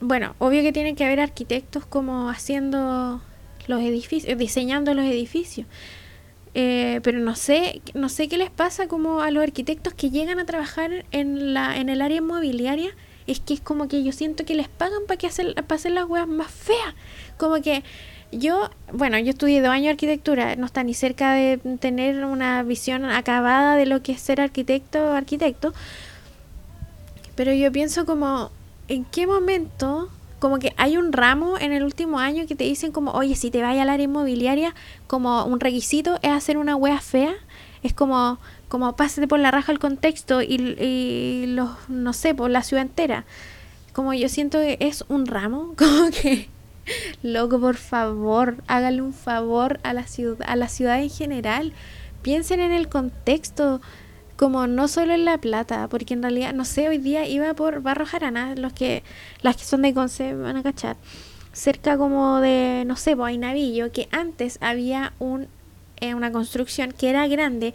Bueno, obvio que tiene que haber arquitectos como haciendo los edificios, diseñando los edificios. Eh, pero no sé, no sé qué les pasa como a los arquitectos que llegan a trabajar en la, en el área inmobiliaria es que es como que yo siento que les pagan para que hacer, para hacer las weas más feas. Como que yo, bueno, yo estudié dos años de arquitectura, no está ni cerca de tener una visión acabada de lo que es ser arquitecto o arquitecto. Pero yo pienso como, ¿en qué momento? Como que hay un ramo en el último año que te dicen como, oye, si te vas al área inmobiliaria, como un requisito es hacer una wea fea. Es como, como pásate por la raja el contexto y, los, no sé, por la ciudad entera. Como yo siento que es un ramo, [laughs] como que, loco, por favor, hágale un favor a la ciudad, a la ciudad en general. Piensen en el contexto, como no solo en La Plata, porque en realidad, no sé, hoy día iba por Barro Jarana, los que, las que son de Conce van a cachar, cerca como de, no sé, pues, Navillo, que antes había un, eh, una construcción que era grande,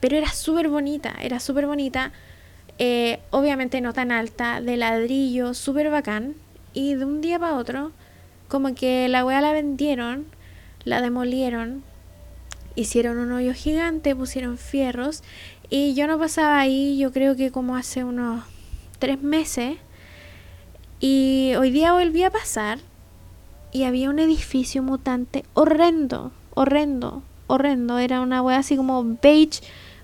pero era súper bonita, era súper bonita. Eh, obviamente no tan alta, de ladrillo, súper bacán. Y de un día para otro, como que la weá la vendieron, la demolieron, hicieron un hoyo gigante, pusieron fierros. Y yo no pasaba ahí, yo creo que como hace unos tres meses. Y hoy día volví a pasar y había un edificio mutante horrendo, horrendo, horrendo. Era una weá así como beige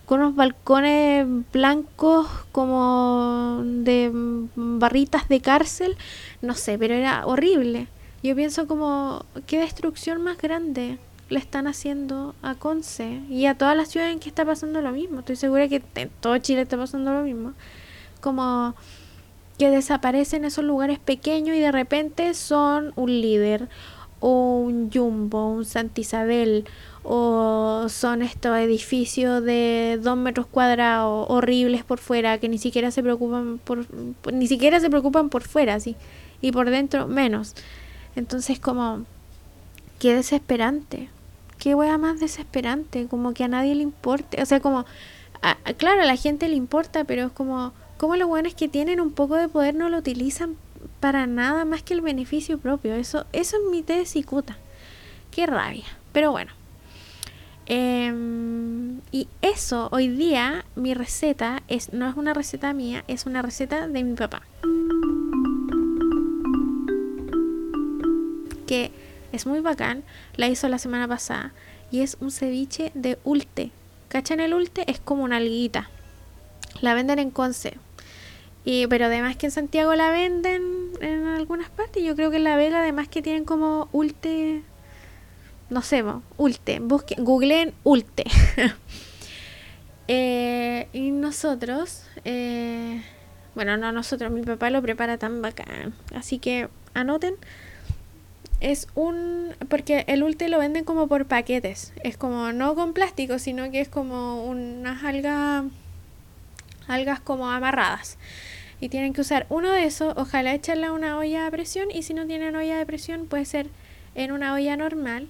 con unos balcones blancos como de barritas de cárcel, no sé, pero era horrible. Yo pienso como, qué destrucción más grande le están haciendo a Conce y a todas las ciudades en que está pasando lo mismo. Estoy segura que en todo Chile está pasando lo mismo. Como que desaparecen esos lugares pequeños y de repente son un líder o un Jumbo, un Santa Isabel o son estos edificios de dos metros cuadrados horribles por fuera que ni siquiera se preocupan por, ni siquiera se preocupan por fuera sí y por dentro menos entonces como qué desesperante qué wea más desesperante como que a nadie le importe o sea como claro a la gente le importa pero es como como los buenos que tienen un poco de poder no lo utilizan para nada más que el beneficio propio. Eso, eso es mi de cicuta. Qué rabia. Pero bueno. Em, y eso, hoy día, mi receta es, no es una receta mía, es una receta de mi papá. Que es muy bacán, la hizo la semana pasada. Y es un ceviche de ulte. ¿Cachan el ulte? Es como una alguita. La venden en Conce. Y, pero además que en Santiago la venden en algunas partes. Yo creo que en La Vega además que tienen como ulte. No sé, ulte. Busquen, googleen ulte. [laughs] Eh, y nosotros, eh, bueno, no nosotros, mi papá lo prepara tan bacán. Así que anoten. Es un. Porque el ulte lo venden como por paquetes. Es como no con plástico, sino que es como unas algas. Algas como amarradas y tienen que usar uno de esos, ojalá echarle a una olla a presión y si no tienen olla de presión puede ser en una olla normal.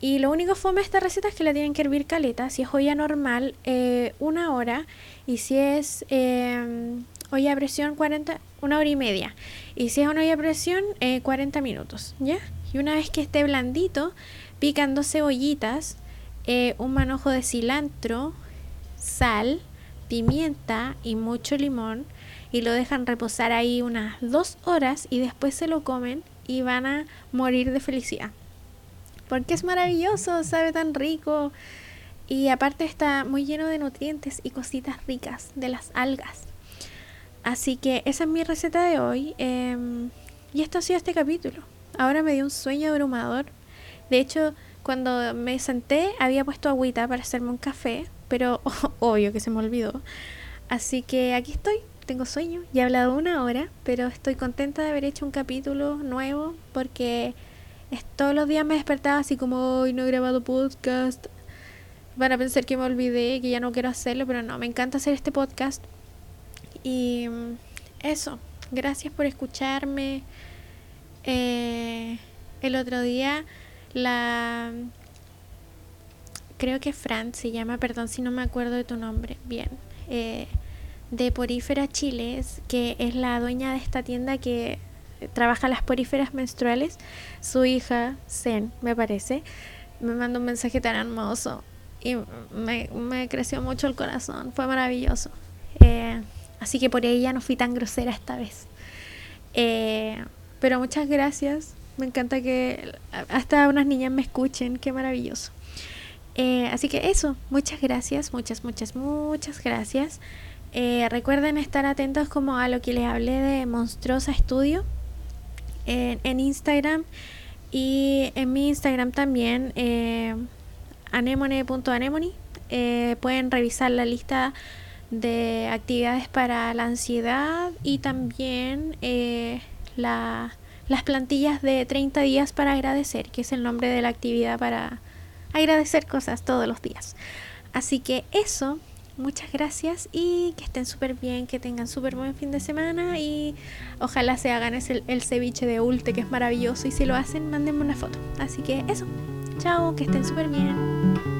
Y lo único fome de esta receta es que la tienen que hervir caleta. Si es olla normal, eh, una hora. Y si es eh, olla a presión, 40, una hora y media. Y si es una olla a presión, eh, 40 minutos. ¿Ya? Y una vez que esté blandito, pican dos cebollitas, eh, un manojo de cilantro, sal, pimienta y mucho limón y lo dejan reposar ahí unas dos horas y después se lo comen y van a morir de felicidad. Porque es maravilloso, sabe tan rico y aparte está muy lleno de nutrientes y cositas ricas de las algas. Así que esa es mi receta de hoy em, y esto ha sido este capítulo. Ahora me dio un sueño abrumador. De hecho, cuando me senté había puesto agüita para hacerme un café, pero [laughs] obvio que se me olvidó. Así que aquí estoy tengo sueño. Ya he hablado una hora, pero estoy contenta de haber hecho un capítulo nuevo porque todos los días me despertaba así como hoy no he grabado podcast. Van a pensar que me olvidé, que ya no quiero hacerlo, pero no, me encanta hacer este podcast. Y mm, eso, gracias por escucharme. Eh, el otro día la creo que Fran se llama, perdón si no me acuerdo de tu nombre. Bien. Eh, de Porífera Chile, que es la dueña de esta tienda que trabaja las poríferas menstruales, su hija, Zen, me parece, me mandó un mensaje tan hermoso y me, creció mucho el corazón, fue maravilloso. Eh, así que por ella no fui tan grosera esta vez. Eh, pero muchas gracias, me encanta que hasta unas niñas me escuchen, qué maravilloso. Eh, así que eso, muchas gracias, muchas, muchas, muchas gracias. Eh, recuerden estar atentos como a lo que les hablé de Monstruosa Estudio en, Instagram y en mi Instagram también, eh, anemone.anemone. Eh, pueden revisar la lista de actividades para la ansiedad y también eh, las plantillas de 30 días para agradecer, que es el nombre de la actividad para agradecer cosas todos los días. Así que eso, muchas gracias y que estén súper bien, que tengan súper buen fin de semana y ojalá se hagan ese, el ceviche de Ulte que es maravilloso y si lo hacen, mándenme una foto. Así que eso, chao, que estén súper bien.